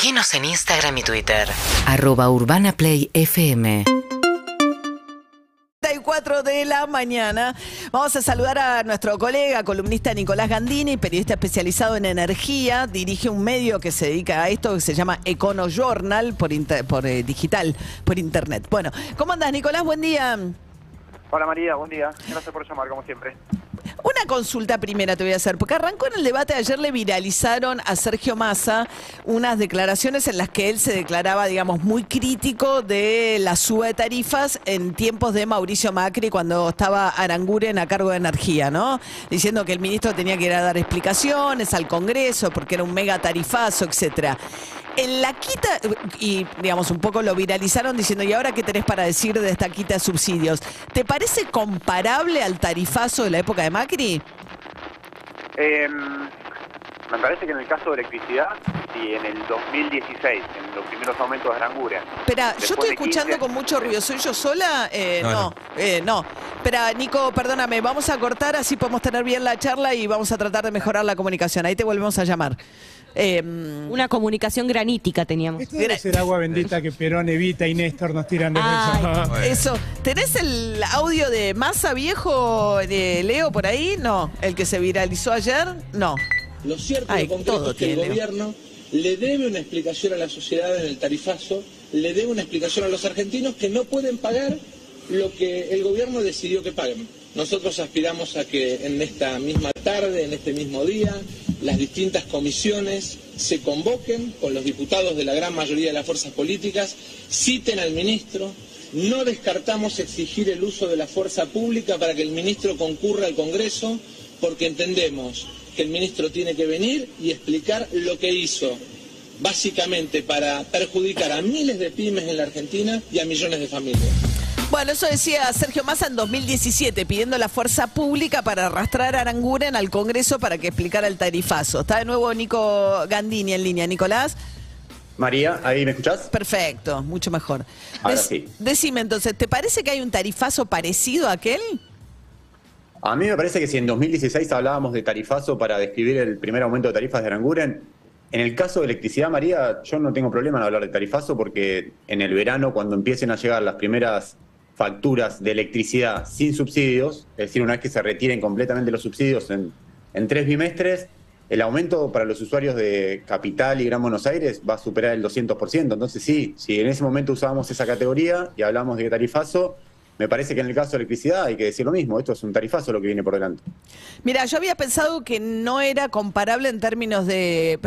Seguinos en Instagram y Twitter. Arroba Urbana Play FM. 4 de la mañana. Vamos a saludar a nuestro colega, columnista Nicolás Gandini, periodista especializado en energía. Dirige un medio que se dedica a esto que se llama Econo Journal por, inter- por eh, digital, por internet. Bueno, ¿cómo andas, Nicolás? Buen día. Hola María, buen día. Gracias por llamar, como siempre. Una consulta primera te voy a hacer, porque arrancó en el debate ayer, le viralizaron a Sergio Massa unas declaraciones en las que él se declaraba, digamos, muy crítico de la suba de tarifas en tiempos de Mauricio Macri cuando estaba Aranguren a cargo de energía, ¿no? Diciendo que el ministro tenía que ir a dar explicaciones al Congreso porque era un mega tarifazo, etcétera. En la quita, y digamos, un poco lo viralizaron diciendo, ¿y ahora qué tenés para decir de esta quita de subsidios? ¿Te parece comparable al tarifazo de la época de Macri? Eh, me parece que en el caso de electricidad, y en el 2016, en los primeros aumentos de Aranguren. Espera, yo estoy escuchando 15. con mucho ruido. ¿Soy yo sola? Eh, No, no, eh, no. Espera, Nico, perdóname. Vamos a cortar, así podemos tener bien la charla y vamos a tratar de mejorar la comunicación. Ahí te volvemos a llamar. Eh, Una comunicación granítica teníamos. Esto debe ser agua bendita que Perón, Evita y Néstor nos tiran de Ay. eso. Eso. ¿Tenés el audio de Massa viejo de Leo por ahí? No. ¿El que se viralizó ayer? No. Lo cierto Ay, y concreto todo es que el tiene. gobierno le debe una explicación a la sociedad en el tarifazo, le debe una explicación a los argentinos que no pueden pagar lo que el gobierno decidió que paguen. Nosotros aspiramos a que en esta misma tarde, en este mismo día, las distintas comisiones se convoquen con los diputados de la gran mayoría de las fuerzas políticas, citen al ministro, no descartamos exigir el uso de la fuerza pública para que el ministro concurra al Congreso, porque entendemos que el ministro tiene que venir y explicar lo que hizo, básicamente para perjudicar a miles de pymes en la Argentina y a millones de familias. Bueno, eso decía Sergio Massa en 2017, pidiendo la fuerza pública para arrastrar a Aranguren al Congreso para que explicara el tarifazo. Está de nuevo Nico Gandini en línea. Nicolás. María, ¿ahí me escuchás? Perfecto, mucho mejor. Ahora sí. Decime entonces, ¿te parece que hay un tarifazo parecido a aquel? A mí me parece que si en 2016 hablábamos de tarifazo para describir el primer aumento de tarifas de Aranguren, en el caso de electricidad, María, yo no tengo problema en hablar de tarifazo porque en el verano, cuando empiecen a llegar las primeras facturas de electricidad sin subsidios, es decir, una vez que se retiren completamente los subsidios en, tres bimestres, el aumento para los usuarios de Capital y Gran Buenos Aires va a superar el 200%. Entonces sí, si en ese momento usábamos esa categoría y hablamos de tarifazo, me parece que en el caso de electricidad hay que decir lo mismo, esto es un tarifazo lo que viene por delante. Mira, yo había pensado que no era comparable en términos de...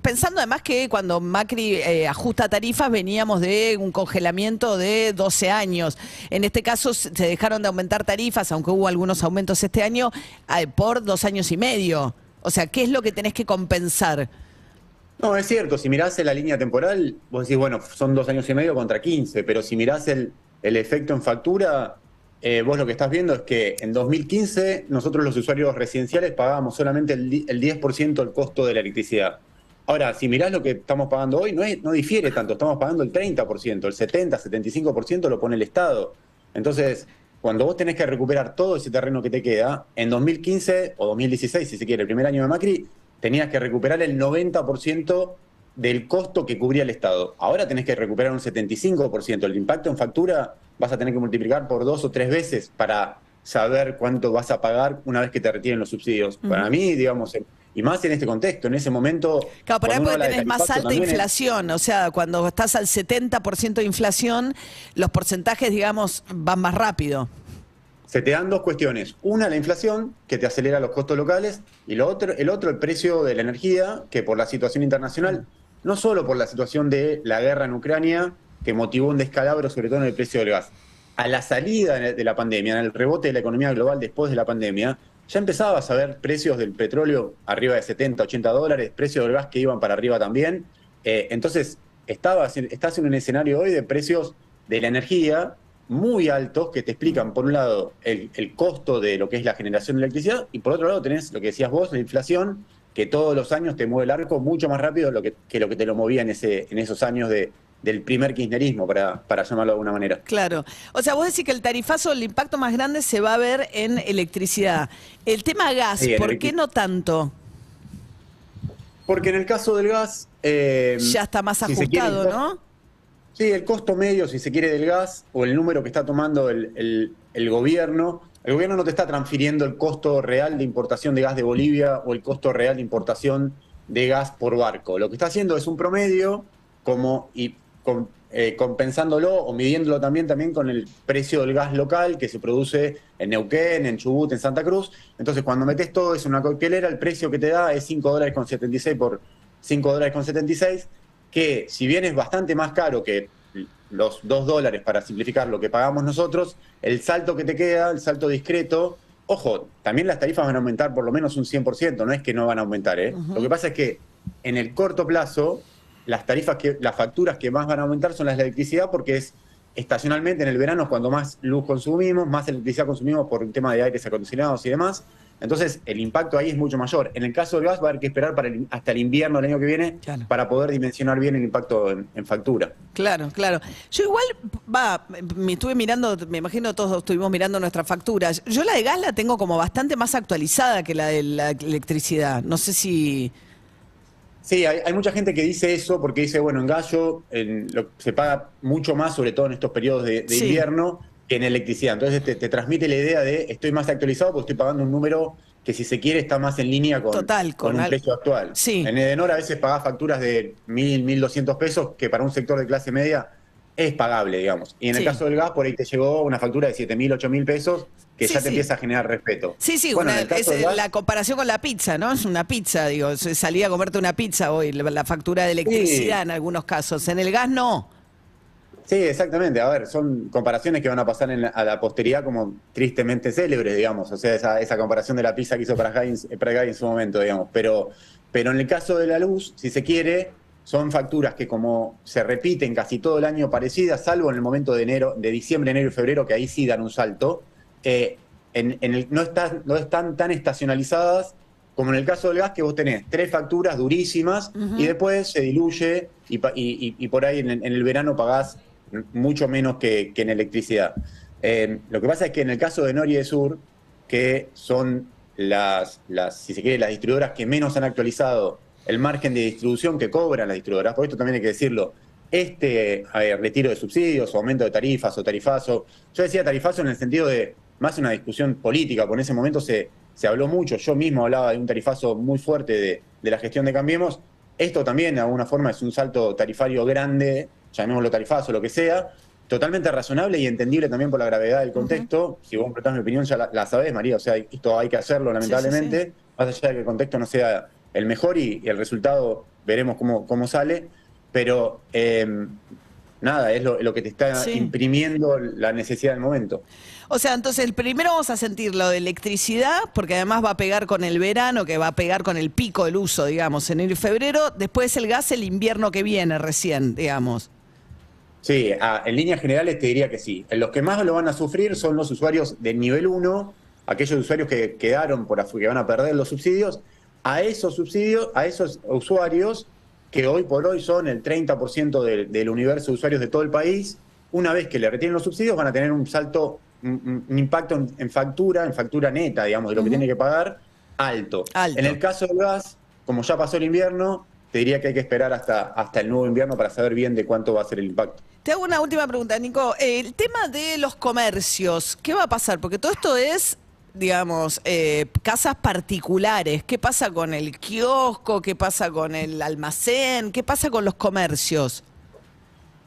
Pensando además que cuando Macri eh, ajusta tarifas veníamos de un congelamiento de 12 años. En este caso se se dejaron de aumentar tarifas, aunque hubo algunos aumentos este año, eh, por dos años y medio. O sea, ¿qué es lo que tenés que compensar? No, es cierto, si mirás en la línea temporal, vos decís, bueno, son dos años y medio contra 15, pero si mirás el, el efecto en factura, eh, vos lo que estás viendo es que en 2015 nosotros los usuarios residenciales pagábamos solamente el, di- el 10% del costo de la electricidad. Ahora, si mirás lo que estamos pagando hoy, no, no difiere tanto, estamos pagando el 30%, el 70, 75% lo pone el Estado. Entonces, cuando vos tenés que recuperar todo ese terreno que te queda, en 2015 o 2016, si se quiere, el primer año de Macri, tenías que recuperar el 90% del costo que cubría el Estado. Ahora tenés que recuperar un 75%. El impacto en factura vas a tener que multiplicar por dos o tres veces para saber cuánto vas a pagar una vez que te retiren los subsidios. Para mí, digamos, y más en este contexto, en ese momento... Claro, por ahí cuando uno porque habla de tenés más alta es- inflación. O sea, cuando estás al 70% de inflación, los porcentajes, digamos, van más rápido. se te dan dos cuestiones. Una, la inflación, que te acelera los costos locales, y lo otro, el otro, el precio de la energía, que por la situación internacional, no solo por la situación de la guerra en Ucrania, que motivó un descalabro sobre todo en el precio del gas. A la salida de la pandemia, en el rebote de la economía global después de la pandemia, ya empezabas a ver precios del petróleo arriba de 70, 80 dólares, precios del gas que iban para arriba también. Eh, entonces, estabas, estás en un escenario hoy de precios de la energía muy altos que te explican, por un lado, el, el costo de lo que es la generación de electricidad y por otro lado tenés lo que decías vos, la inflación, que todos los años te mueve el arco mucho más rápido lo que, que lo que te lo movía en, ese, en esos años de, del primer kirchnerismo, para, para llamarlo de alguna manera. Claro. O sea, vos decís que el tarifazo, el impacto más grande se va a ver en electricidad. El tema gas, Sí, ¿por qué no tanto? Porque en el caso del gas... eh, Ya está más si se quiere, ajustado, ¿no? Sí, el costo medio, si se quiere, del gas o el número que está tomando el, el- el gobierno. El gobierno no te está transfiriendo el costo real de importación de gas de Bolivia o el costo real de importación de gas por barco. Lo que está haciendo es un promedio como y eh, compensándolo o midiéndolo también, también con el precio del gas local que se produce en Neuquén, en Chubut, en Santa Cruz. Entonces, cuando metes todo eso en una coctelera, el precio que te da es 5 dólares con 76 por 5 dólares con 76 que si bien es bastante más caro que los 2 dólares para simplificar lo que pagamos nosotros, el salto que te queda, el salto discreto, ojo, también las tarifas van a aumentar por lo menos un 100%, no es que no van a aumentar, ¿eh? Lo que pasa es que en el corto plazo, las tarifas que, las facturas que más van a aumentar son las de electricidad porque es estacionalmente en el verano es cuando más luz consumimos, más electricidad consumimos por un tema de aires acondicionados y demás. Entonces, el impacto ahí es mucho mayor. En el caso del gas, va a haber que esperar para el- hasta el invierno del año que viene Claro. para poder dimensionar bien el impacto en, en factura. Claro, claro. Yo igual, va, me estuve mirando, me imagino todos estuvimos mirando nuestras facturas. Yo la de gas la tengo como bastante más actualizada que la de la electricidad. No sé si... Sí, hay, hay mucha gente que dice eso porque dice, bueno, en lo- se paga mucho más, sobre todo en estos periodos de, de Sí. invierno, en electricidad. Entonces te, te transmite la idea de estoy más actualizado porque estoy pagando un número que si se quiere está más en línea con, Total, con un al- precio actual. Sí. En Edenor a veces pagás facturas de 1.000, 1.200 pesos, que para un sector de clase media es pagable, digamos. Y en Sí. el caso del gas, por ahí te llegó una factura de 7.000, 8.000 pesos, que Sí, ya te sí. empieza a generar respeto. Sí, sí, Bueno, una- el es gas- la comparación con la pizza, ¿no? Es una pizza, digo, se- salí a comerte una pizza hoy, la, factura de electricidad en algunos casos. En el gas no. Sí, exactamente. A ver, son comparaciones que van a pasar en la- a la posteridad como tristemente célebres, digamos. O sea, esa, esa comparación de la pizza que hizo para en su momento, digamos. Pero, pero en el caso de la luz, si se quiere, son facturas que como se repiten casi todo el año parecidas, salvo en el momento de enero, de diciembre, enero y febrero, que ahí sí dan un salto, eh, en, en el- no, están, no están tan estacionalizadas como en el caso del gas, que vos tenés tres facturas durísimas y después se diluye y, y- y- por ahí en el verano pagás mucho menos que, en electricidad. Eh, lo que pasa es que en el caso de Nor y de Sur, que son las, las, si se quiere, las distribuidoras que menos han actualizado el margen de distribución que cobran las distribuidoras, por esto también hay que decirlo, este retiro de subsidios o aumento de tarifas o tarifazo, yo decía tarifazo en el sentido de más una discusión política, porque en ese momento se, se habló mucho, yo mismo hablaba de un tarifazo muy fuerte de, de la gestión de Cambiemos, esto también de alguna forma es un salto tarifario grande, llamémoslo tarifazo, lo que sea, totalmente razonable y entendible también por la gravedad del contexto. Si vos preguntás mi opinión, ya la, la sabés, María, o sea, esto hay que hacerlo lamentablemente, más allá de que el contexto no sea el mejor y, y el resultado veremos cómo, cómo sale, pero eh, nada, es lo, lo que te está imprimiendo la necesidad del momento. O sea, entonces el primero vamos a sentir lo de electricidad, porque además va a pegar con el verano, que va a pegar con el pico del uso, digamos, enero y febrero. Después el gas el invierno que viene recién, digamos. Sí, ah, en líneas generales te diría que sí. Los que más lo van a sufrir son los usuarios del nivel 1, aquellos usuarios que quedaron por afu- que van a perder los subsidios. A esos subsidios, a esos usuarios que hoy por hoy son el 30% del, del universo de usuarios de todo el país, una vez que le retienen los subsidios van a tener un salto, un, un- impacto en, en factura, en factura neta, digamos, de lo que tiene que pagar, alto. Alto. En el caso del gas, como ya pasó el invierno, te diría que hay que esperar hasta, hasta el nuevo invierno para saber bien de cuánto va a ser el impacto. Te hago una última pregunta, Nico. El tema de los comercios, ¿qué va a pasar? Porque todo esto es, digamos, eh, casas particulares. ¿Qué pasa con el kiosco? ¿Qué pasa con el almacén? ¿Qué pasa con los comercios?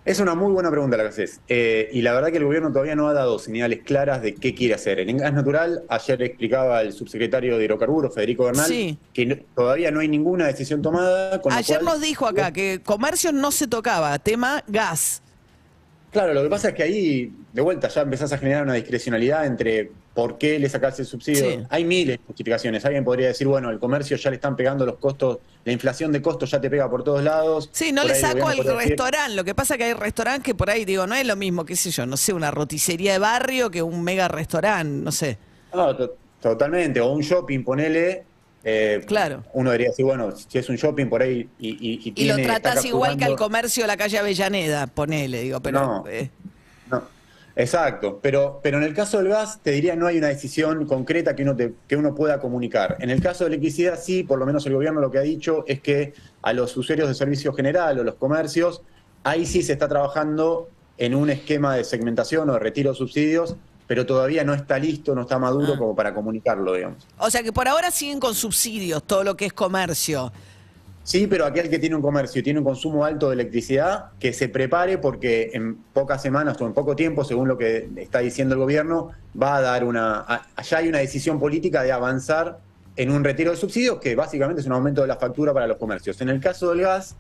Es una muy buena pregunta la que haces. Eh, y la verdad que el gobierno todavía no ha dado señales claras de qué quiere hacer. En gas natural, ayer explicaba el subsecretario de Hidrocarburos, Federico Bernal, Sí. que no- todavía no hay ninguna decisión tomada. Con Ayer cual- nos dijo acá que comercio no se tocaba, tema gas. Claro, lo que pasa es que ahí, de vuelta, ya empezás a generar una discrecionalidad entre por qué le sacás el subsidio. Sí. Hay miles de justificaciones. Alguien podría decir, bueno, el comercio ya le están pegando los costos, la inflación de costos ya te pega por todos lados. Sí, no Por le saco al restaurante. Lo que pasa que hay restaurantes que por ahí, digo, no es lo mismo, qué sé yo, no sé, una roticería de barrio que un mega restaurante, no sé. No, to- totalmente. O un shopping, ponele. Eh, Claro. Uno debería decir, bueno, si es un shopping por ahí y, y, y Y lo tiene- tratás igual que al comercio de la calle Avellaneda, ponele, digo, pero... No. eh, No. Exacto, pero, pero en el caso del gas te diría no hay una decisión concreta que uno, te- que uno pueda comunicar. En el caso de electricidad sí, por lo menos el gobierno lo que ha dicho es que a los usuarios de servicio general o los comercios, ahí sí se está trabajando en un esquema de segmentación o de retiro de subsidios, pero todavía no está listo, no está maduro Ah. como para comunicarlo, digamos. O sea que por ahora siguen con subsidios todo lo que es comercio. Sí, pero aquel que tiene un comercio y tiene un consumo alto de electricidad, que se prepare porque en pocas semanas o en poco tiempo, según lo que está diciendo el gobierno, va a dar una... Allá hay una decisión política de avanzar en un retiro de subsidios que básicamente es un aumento de la factura para los comercios. En el caso del gas,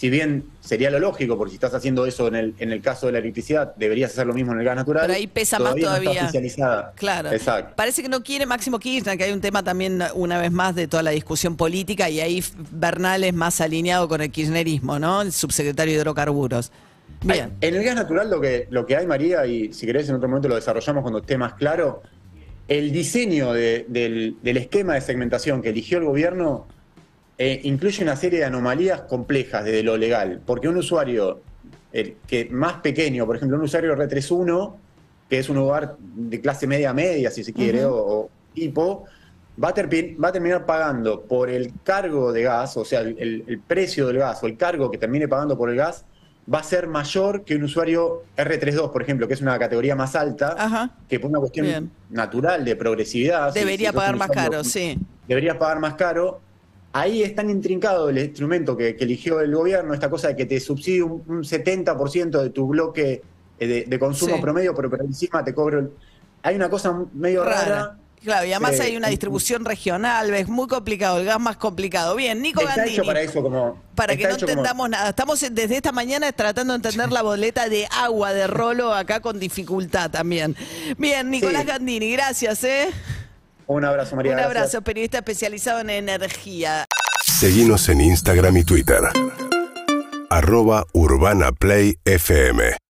si bien sería lo lógico, porque si estás haciendo eso en el, en el caso de la electricidad, deberías hacer lo mismo en el gas natural. Pero ahí pesa más no está todavía. oficializada. Claro. Exacto. Parece que no quiere Máximo Kirchner, que hay un tema también, una vez más, de toda la discusión política, y ahí Bernal es más alineado con el kirchnerismo, ¿no? El subsecretario de Hidrocarburos. Bien. En el gas natural lo que, lo que hay, María, y si querés en otro momento lo desarrollamos cuando esté más claro, el diseño de- del, del esquema de segmentación que eligió el gobierno eh, incluye una serie de anomalías complejas desde lo legal, porque un usuario el que más pequeño, por ejemplo, un usuario R31, que es un hogar de clase media media, si se quiere, o, o tipo, va a, va a terminar pagando por el cargo de gas, o sea, el, precio del gas o el cargo que termine pagando por el gas, va a ser mayor que un usuario R32, por ejemplo, que es una categoría más alta, Ajá. que por una cuestión Bien. natural de progresividad. si- Debería si pagar más caro, sí. deberías pagar más caro. Ahí es tan intrincado el instrumento que, que eligió el gobierno, esta cosa de que te subsidie un, un 70% de tu bloque eh, de, de consumo Sí. promedio, pero, pero encima te cobro... el- Hay una cosa medio rara. Rara. Claro, y además Sí. hay una distribución regional, es muy complicado, el gas más complicado. Bien, Nico Está Gandini. hecho para eso, como... Para que no como- entendamos nada. Estamos desde esta mañana tratando de entender la boleta de agua de rolo acá con dificultad también. Bien, Nicolás Sí. Gandini, gracias, ¿eh? Un abrazo, María. Un gracias. abrazo, periodista especializado en energía. Seguinos en Instagram y Twitter. Arroba Urbana Play FM.